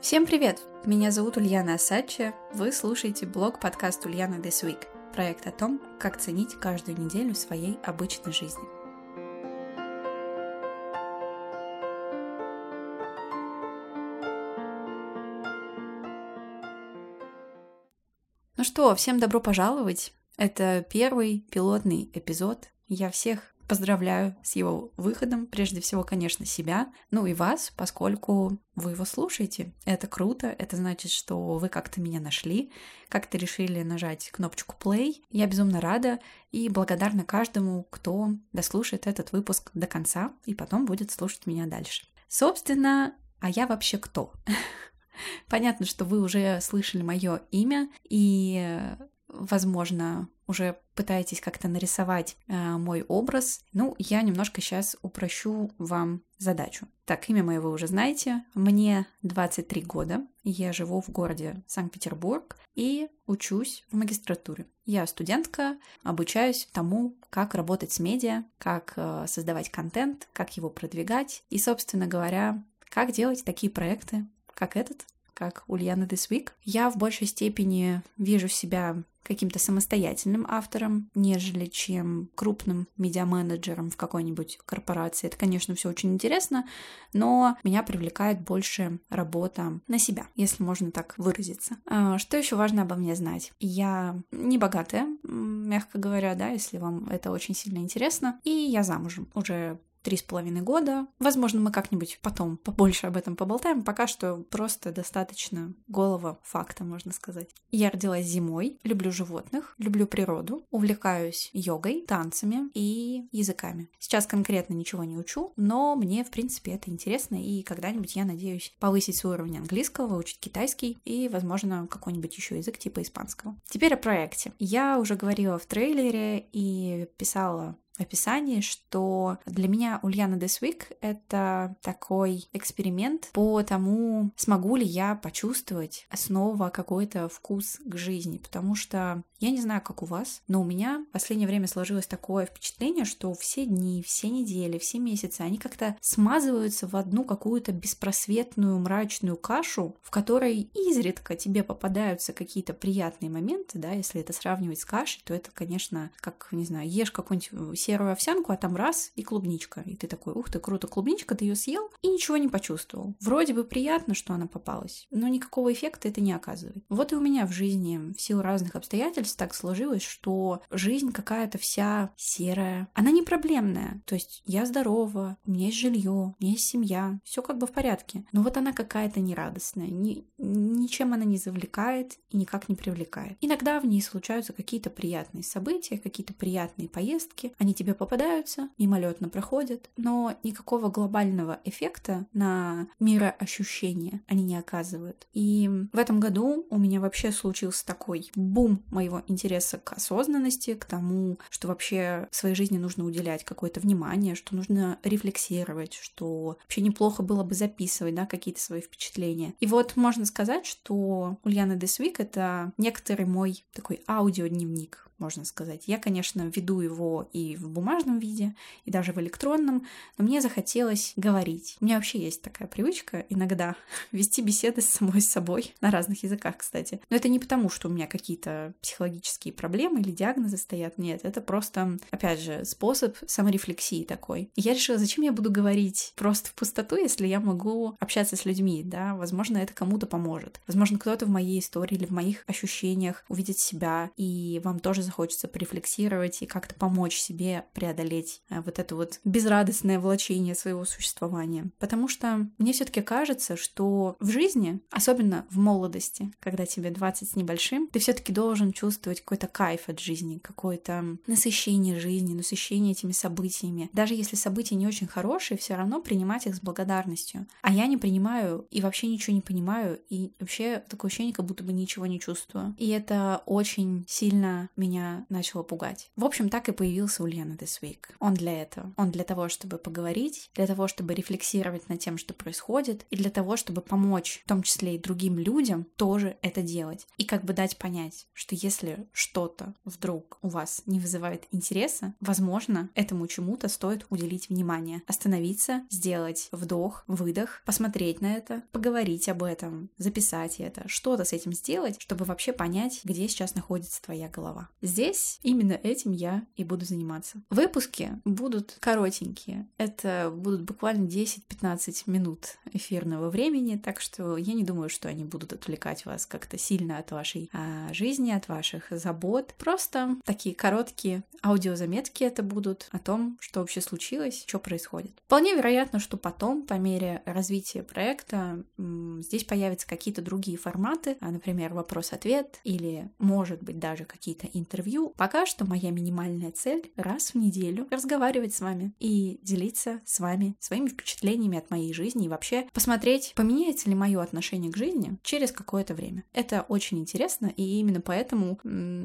Всем привет! Меня зовут Ульяна Асача. Вы слушаете блог подкаст Ульяна This Week. Проект о том, как ценить каждую неделю своей обычной жизни. Ну что, всем добро пожаловать! Это первый пилотный эпизод. Я всех Поздравляю с его выходом, прежде всего, конечно, себя, ну и вас, поскольку вы его слушаете. Это круто, это значит, что вы как-то меня нашли, как-то решили нажать кнопочку play. Я безумно рада и благодарна каждому, кто дослушает этот выпуск до конца и потом будет слушать меня дальше. Собственно, а я вообще кто? Понятно, что вы уже слышали мое имя, и возможно, уже пытаетесь как-то нарисовать э, мой образ. Ну, я немножко сейчас упрощу вам задачу. Так, имя мое вы уже знаете. Мне 23 года. Я живу в городе Санкт-Петербург и учусь в магистратуре. Я студентка, обучаюсь тому, как работать с медиа, как э, создавать контент, как его продвигать и, собственно говоря, как делать такие проекты, как этот, как Ульяна This Week. Я в большей степени вижу себя каким-то самостоятельным автором, нежели чем крупным медиа-менеджером в какой-нибудь корпорации. Это, конечно, все очень интересно, но меня привлекает больше работа на себя, если можно так выразиться. А, что еще важно обо мне знать? Я не богатая, мягко говоря, да, если вам это очень сильно интересно, и я замужем уже три с половиной года. Возможно, мы как-нибудь потом побольше об этом поболтаем. Пока что просто достаточно голого факта, можно сказать. Я родилась зимой, люблю животных, люблю природу, увлекаюсь йогой, танцами и языками. Сейчас конкретно ничего не учу, но мне, в принципе, это интересно, и когда-нибудь я надеюсь повысить свой уровень английского, выучить китайский и, возможно, какой-нибудь еще язык типа испанского. Теперь о проекте. Я уже говорила в трейлере и писала описании, что для меня Ульяна This это такой эксперимент по тому, смогу ли я почувствовать снова какой-то вкус к жизни, потому что я не знаю, как у вас, но у меня в последнее время сложилось такое впечатление, что все дни, все недели, все месяцы, они как-то смазываются в одну какую-то беспросветную мрачную кашу, в которой изредка тебе попадаются какие-то приятные моменты, да, если это сравнивать с кашей, то это, конечно, как, не знаю, ешь какую-нибудь серую овсянку, а там раз и клубничка. И ты такой, ух ты, круто, клубничка, ты ее съел и ничего не почувствовал. Вроде бы приятно, что она попалась, но никакого эффекта это не оказывает. Вот и у меня в жизни в силу разных обстоятельств обстоятельств так сложилось, что жизнь какая-то вся серая. Она не проблемная. То есть я здорова, у меня есть жилье, у меня есть семья, все как бы в порядке. Но вот она какая-то нерадостная, ни, ничем она не завлекает и никак не привлекает. Иногда в ней случаются какие-то приятные события, какие-то приятные поездки. Они тебе попадаются, мимолетно проходят, но никакого глобального эффекта на мироощущение они не оказывают. И в этом году у меня вообще случился такой бум моего интереса к осознанности, к тому, что вообще своей жизни нужно уделять какое-то внимание, что нужно рефлексировать, что вообще неплохо было бы записывать, да, какие-то свои впечатления. И вот можно сказать, что Ульяна Week — это некоторый мой такой аудиодневник, можно сказать. Я, конечно, веду его и в бумажном виде, и даже в электронном, но мне захотелось говорить. У меня вообще есть такая привычка иногда вести беседы с самой собой, на разных языках, кстати. Но это не потому, что у меня какие-то психологические проблемы или диагнозы стоят, нет, это просто, опять же, способ саморефлексии такой. И я решила, зачем я буду говорить просто в пустоту, если я могу общаться с людьми, да, возможно, это кому-то поможет. Возможно, кто-то в моей истории или в моих ощущениях увидит себя, и вам тоже захочется порефлексировать и как-то помочь себе преодолеть э, вот это вот безрадостное влачение своего существования. Потому что мне все-таки кажется, что в жизни, особенно в молодости, когда тебе 20 с небольшим, ты все-таки должен чувствовать какой-то кайф от жизни, какое-то насыщение жизни, насыщение этими событиями. Даже если события не очень хорошие, все равно принимать их с благодарностью. А я не принимаю и вообще ничего не понимаю, и вообще такое ощущение, как будто бы ничего не чувствую. И это очень сильно меня меня начало пугать. В общем, так и появился у Лены This Week. Он для этого. Он для того, чтобы поговорить, для того, чтобы рефлексировать над тем, что происходит, и для того, чтобы помочь, в том числе и другим людям, тоже это делать. И как бы дать понять, что если что-то вдруг у вас не вызывает интереса, возможно, этому чему-то стоит уделить внимание, остановиться, сделать вдох, выдох, посмотреть на это, поговорить об этом, записать это, что-то с этим сделать, чтобы вообще понять, где сейчас находится твоя голова. Здесь именно этим я и буду заниматься. Выпуски будут коротенькие. Это будут буквально 10-15 минут эфирного времени, так что я не думаю, что они будут отвлекать вас как-то сильно от вашей а, жизни, от ваших забот. Просто такие короткие аудиозаметки это будут о том, что вообще случилось, что происходит. Вполне вероятно, что потом, по мере развития проекта, здесь появятся какие-то другие форматы, а, например, вопрос-ответ или, может быть, даже какие-то интервью. Пока что моя минимальная цель — раз в неделю разговаривать с вами и делиться с вами своими впечатлениями от моей жизни и вообще посмотреть, поменяется ли мое отношение к жизни через какое-то время. Это очень интересно, и именно поэтому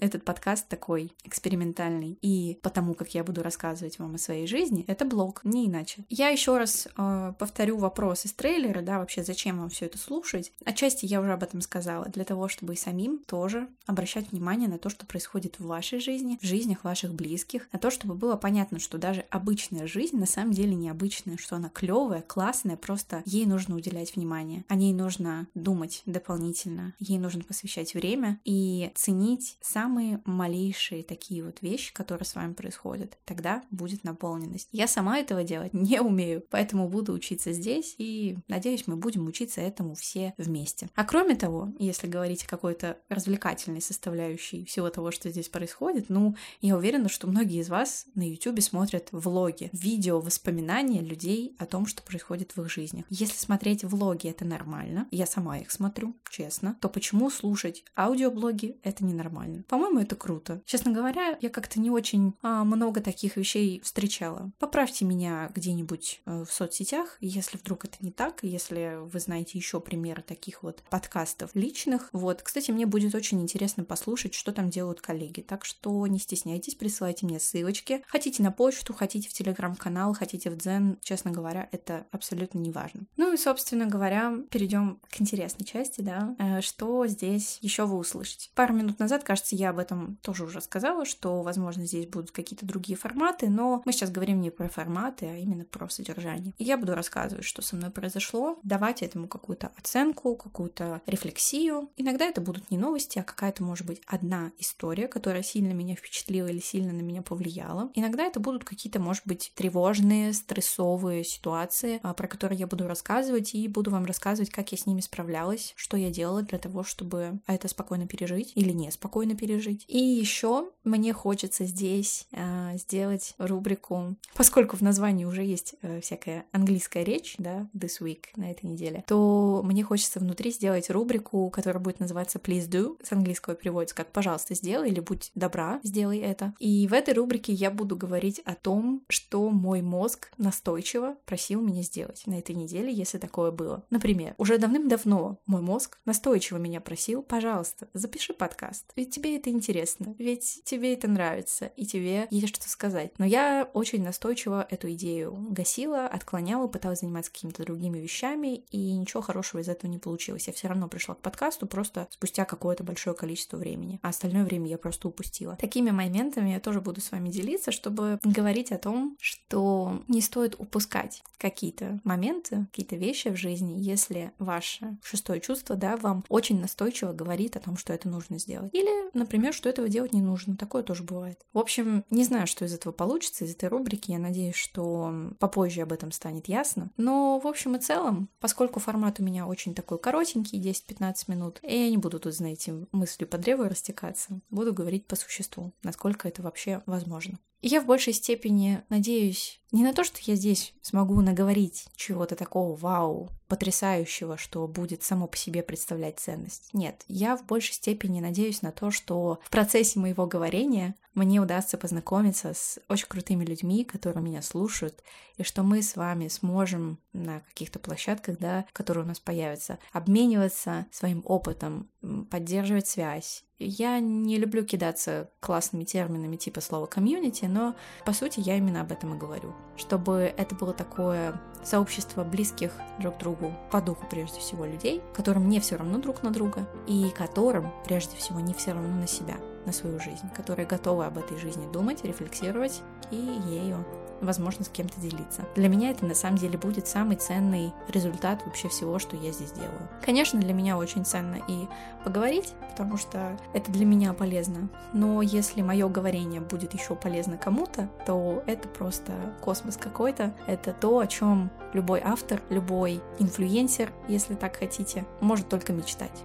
этот подкаст такой экспериментальный. И потому, как я буду рассказывать вам о своей жизни, это блог, не иначе. Я еще раз э, повторю вопрос из трейлера, да, вообще зачем вам все это слушать. Отчасти я уже об этом сказала, для того, чтобы и самим тоже обращать внимание на то, что происходит в вашей жизни, в жизнях ваших близких, на то, чтобы было понятно, что даже обычная жизнь на самом деле необычная, что она клевая, классная, просто ей нужно уделять внимание, о ней нужно думать дополнительно, ей нужно посвящать время и ценить самые малейшие такие вот вещи, которые с вами происходят. Тогда будет наполненность. Я сама этого делать не умею, поэтому буду учиться здесь и надеюсь, мы будем учиться этому все вместе. А кроме того, если говорить о какой-то развлекательной составляющей всего того, что здесь происходит, ну, я уверена, что многие из вас на YouTube смотрят влоги, видео, воспоминания людей о том, что происходит в их жизни. Если смотреть влоги, это нормально, я сама их смотрю, честно, то почему слушать аудиоблоги это ненормально? По-моему, это круто. Честно говоря, я как-то не очень а, много таких вещей встречала. Поправьте меня где-нибудь э, в соцсетях, если вдруг это не так, если вы знаете еще примеры таких вот подкастов личных. Вот, кстати, мне будет очень интересно послушать, что там делают коллеги. Так что не стесняйтесь, присылайте мне ссылочки. Хотите на почту, хотите в телеграм-канал, хотите в Дзен. Честно говоря, это абсолютно не важно. Ну и, собственно говоря, перейдем к интересной части, да. Э, что здесь еще вы услышите? Пару минут назад, кажется, я об этом тоже уже сказала, что, возможно, здесь будут какие-то другие форматы, но мы сейчас говорим не про форматы, а именно про содержание. И я буду рассказывать, что со мной произошло, давать этому какую-то оценку, какую-то рефлексию. Иногда это будут не новости, а какая-то, может быть, одна история, которая сильно меня впечатлила или сильно на меня повлияла. Иногда это будут какие-то, может быть, тревожные, стрессовые ситуации, а, про которые я буду рассказывать, и буду вам рассказывать, как я с ними справлялась, что я делала для того, чтобы это спокойно пережить или не спокойно пережить. И еще мне хочется здесь э, сделать рубрику, поскольку в названии уже есть э, всякая английская речь, да, this week на этой неделе, то мне хочется внутри сделать рубрику, которая будет называться Please Do, с английского переводится как «пожалуйста, сделай» или «будь добра, сделай это». И в этой рубрике я буду говорить о том, что мой мозг настойчиво просил меня сделать на этой неделе, если такое было. Например, уже давным-давно мой мозг настойчиво меня просил, пожалуйста, запиши подкаст, ведь тебе это интересно, ведь тебе это нравится, и тебе есть что сказать. Но я очень настойчиво эту идею гасила, отклоняла, пыталась заниматься какими-то другими вещами, и ничего хорошего из этого не получилось. Я все равно пришла к подкасту просто спустя какое-то большое количество времени, а остальное время я просто упустила. Такими моментами я тоже буду с вами делиться, чтобы говорить о том, что не стоит упускать какие-то моменты, какие-то вещи в жизни, если ваше шестое чувство, да, вам очень настойчиво говорит о том, что это нужно сделать. Или, например, что этого делать не нужно. Такое тоже бывает. В общем, не знаю, что из этого получится, из этой рубрики. Я надеюсь, что попозже об этом станет ясно. Но, в общем и целом, поскольку формат у меня очень такой коротенький, 10-15 минут, я не буду тут, знаете, мыслью по древу растекаться. Буду говорить по существу, насколько это вообще возможно. И я в большей степени надеюсь не на то, что я здесь смогу наговорить чего-то такого вау, потрясающего, что будет само по себе представлять ценность. Нет, я в большей степени надеюсь на то, что в процессе моего говорения мне удастся познакомиться с очень крутыми людьми, которые меня слушают, и что мы с вами сможем на каких-то площадках, да, которые у нас появятся, обмениваться своим опытом, поддерживать связь Я не люблю кидаться классными терминами типа слова комьюнити, но по сути я именно об этом и говорю. Чтобы это было такое сообщество близких друг другу по духу прежде всего людей, которым не все равно друг на друга и которым прежде всего не все равно на себя, на свою жизнь, которые готовы об этой жизни думать, рефлексировать и ею возможно, с кем-то делиться. Для меня это на самом деле будет самый ценный результат вообще всего, что я здесь делаю. Конечно, для меня очень ценно и поговорить, потому что это для меня полезно. Но если мое говорение будет еще полезно кому-то, то это просто космос какой-то. Это то, о чем любой автор, любой инфлюенсер, если так хотите, может только мечтать.